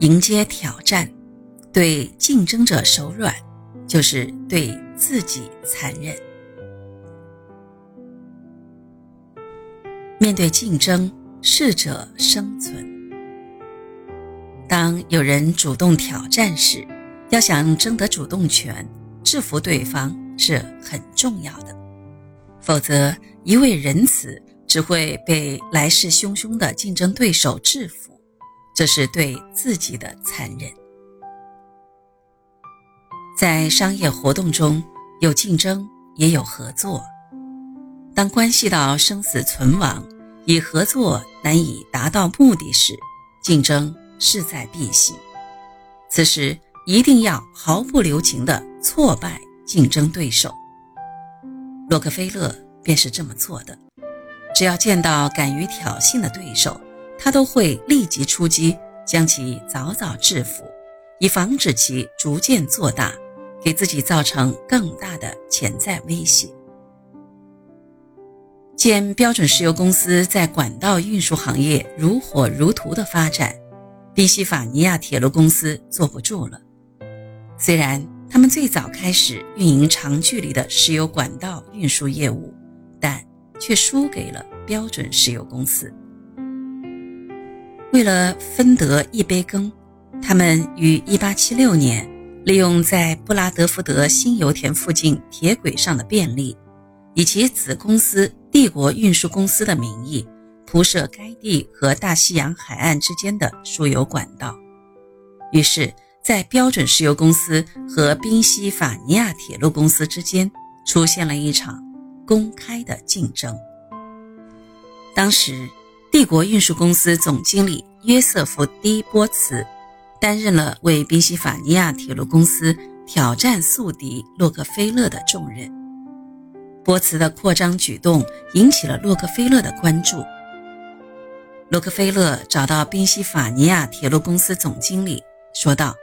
迎接挑战，对竞争者手软，就是对自己残忍。面对竞争，适者生存。当有人主动挑战时，要想争得主动权，制服对方是很重要的。否则，一味仁慈只会被来势汹汹的竞争对手制服。这是对自己的残忍。在商业活动中有竞争，也有合作。当关系到生死存亡，以合作难以达到目的时，竞争势在必行。此时一定要毫不留情地挫败竞争对手。洛克菲勒便是这么做的。只要见到敢于挑衅的对手。他都会立即出击，将其早早制服，以防止其逐渐做大，给自己造成更大的潜在威胁。见标准石油公司在管道运输行业如火如荼的发展，宾夕法尼亚铁路公司坐不住了。虽然他们最早开始运营长距离的石油管道运输业务，但却输给了标准石油公司。为了分得一杯羹，他们于1876年利用在布拉德福德新油田附近铁轨上的便利，以其子公司帝国运输公司的名义铺设该地和大西洋海岸之间的输油管道。于是，在标准石油公司和宾夕法尼亚铁路公司之间出现了一场公开的竞争。当时。帝国运输公司总经理约瑟夫 ·D· 波茨担任了为宾夕法尼亚铁路公司挑战宿敌洛克菲勒的重任。波茨的扩张举动引起了洛克菲勒的关注。洛克菲勒找到宾夕法尼亚铁路公司总经理，说道：“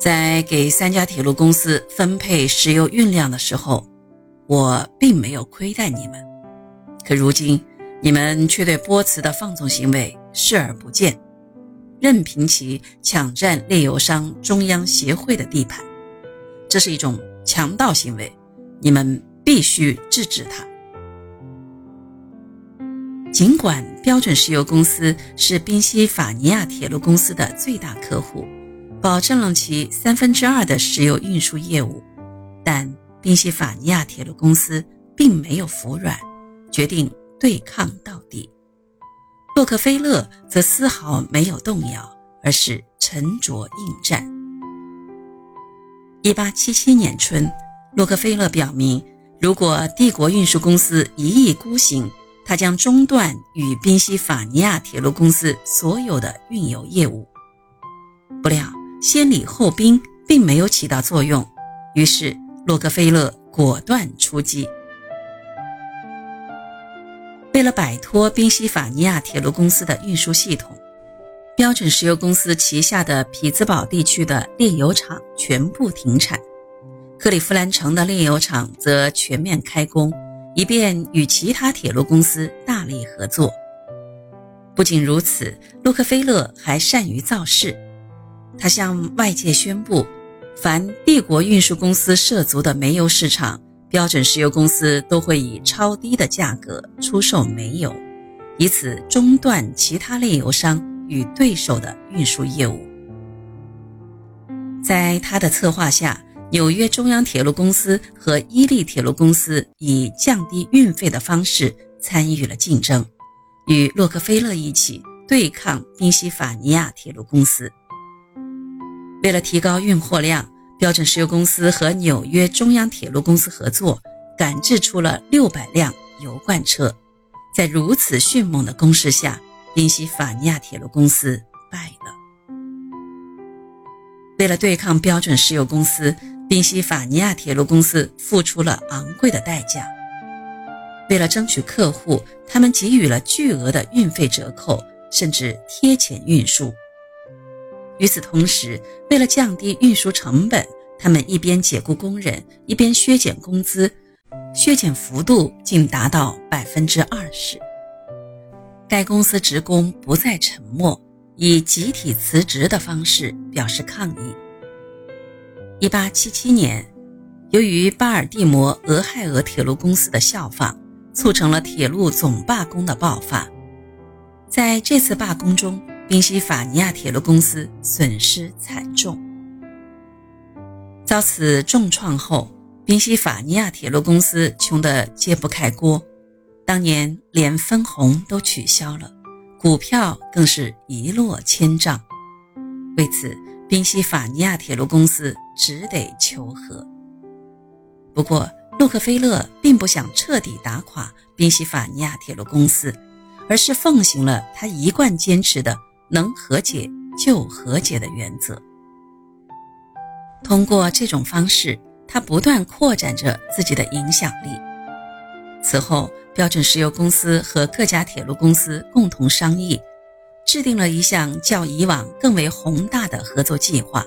在给三家铁路公司分配石油运量的时候，我并没有亏待你们，可如今……”你们却对波茨的放纵行为视而不见，任凭其抢占炼油商中央协会的地盘，这是一种强盗行为，你们必须制止他。尽管标准石油公司是宾夕法尼亚铁路公司的最大客户，保证了其三分之二的石油运输业务，但宾夕法尼亚铁路公司并没有服软，决定。对抗到底，洛克菲勒则丝毫没有动摇，而是沉着应战。一八七七年春，洛克菲勒表明，如果帝国运输公司一意孤行，他将中断与宾夕法尼亚铁路公司所有的运油业务。不料，先礼后兵并没有起到作用，于是洛克菲勒果断出击。为了摆脱宾夕法尼亚铁路公司的运输系统，标准石油公司旗下的匹兹堡地区的炼油厂全部停产，克利夫兰城的炼油厂则全面开工，以便与其他铁路公司大力合作。不仅如此，洛克菲勒还善于造势，他向外界宣布，凡帝国运输公司涉足的煤油市场。标准石油公司都会以超低的价格出售煤油，以此中断其他炼油商与对手的运输业务。在他的策划下，纽约中央铁路公司和伊利铁路公司以降低运费的方式参与了竞争，与洛克菲勒一起对抗宾夕法尼亚铁路公司。为了提高运货量。标准石油公司和纽约中央铁路公司合作，赶制出了六百辆油罐车。在如此迅猛的攻势下，宾夕法尼亚铁路公司败了。为了对抗标准石油公司，宾夕法尼亚铁路公司付出了昂贵的代价。为了争取客户，他们给予了巨额的运费折扣，甚至贴钱运输。与此同时，为了降低运输成本，他们一边解雇工人，一边削减工资，削减幅度竟达到百分之二十。该公司职工不再沉默，以集体辞职的方式表示抗议。一八七七年，由于巴尔的摩俄亥俄铁路公司的效仿，促成了铁路总罢工的爆发。在这次罢工中，宾夕法尼亚铁路公司损失惨重。遭此重创后，宾夕法尼亚铁路公司穷得揭不开锅，当年连分红都取消了，股票更是一落千丈。为此，宾夕法尼亚铁路公司只得求和。不过，洛克菲勒并不想彻底打垮宾夕法尼亚铁路公司。而是奉行了他一贯坚持的“能和解就和解”的原则。通过这种方式，他不断扩展着自己的影响力。此后，标准石油公司和各家铁路公司共同商议，制定了一项较以往更为宏大的合作计划。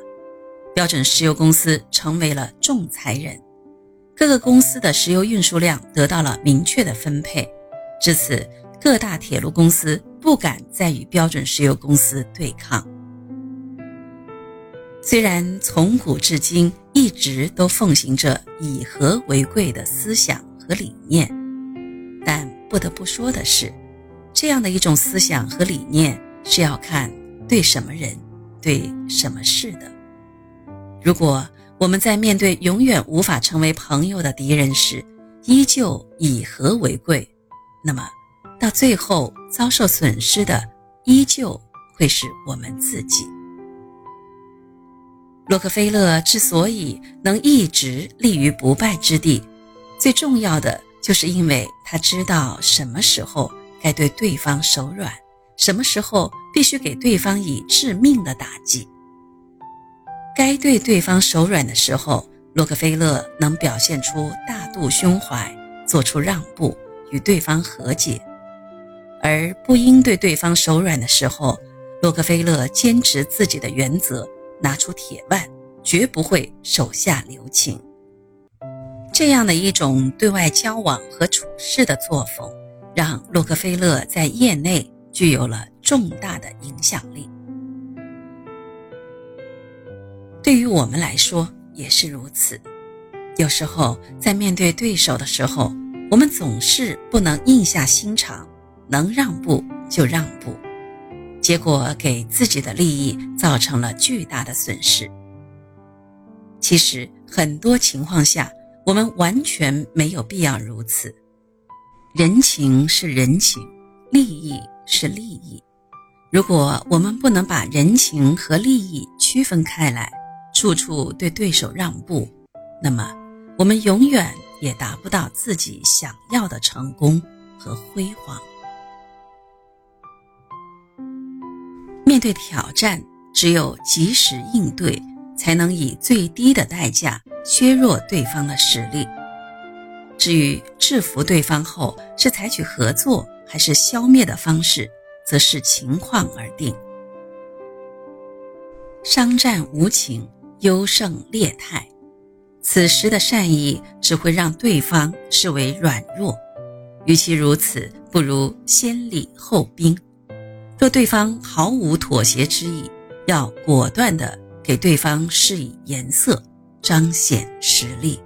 标准石油公司成为了仲裁人，各个公司的石油运输量得到了明确的分配。至此。各大铁路公司不敢再与标准石油公司对抗。虽然从古至今一直都奉行着以和为贵的思想和理念，但不得不说的是，这样的一种思想和理念是要看对什么人、对什么事的。如果我们在面对永远无法成为朋友的敌人时，依旧以和为贵，那么。到最后遭受损失的，依旧会是我们自己。洛克菲勒之所以能一直立于不败之地，最重要的就是因为他知道什么时候该对对方手软，什么时候必须给对方以致命的打击。该对对方手软的时候，洛克菲勒能表现出大度胸怀，做出让步，与对方和解。而不应对对方手软的时候，洛克菲勒坚持自己的原则，拿出铁腕，绝不会手下留情。这样的一种对外交往和处事的作风，让洛克菲勒在业内具有了重大的影响力。对于我们来说也是如此。有时候在面对对手的时候，我们总是不能硬下心肠。能让步就让步，结果给自己的利益造成了巨大的损失。其实很多情况下，我们完全没有必要如此。人情是人情，利益是利益。如果我们不能把人情和利益区分开来，处处对对手让步，那么我们永远也达不到自己想要的成功和辉煌。面对挑战，只有及时应对，才能以最低的代价削弱对方的实力。至于制服对方后是采取合作还是消灭的方式，则视情况而定。商战无情，优胜劣汰，此时的善意只会让对方视为软弱。与其如此，不如先礼后兵。若对方毫无妥协之意，要果断的给对方施以颜色，彰显实力。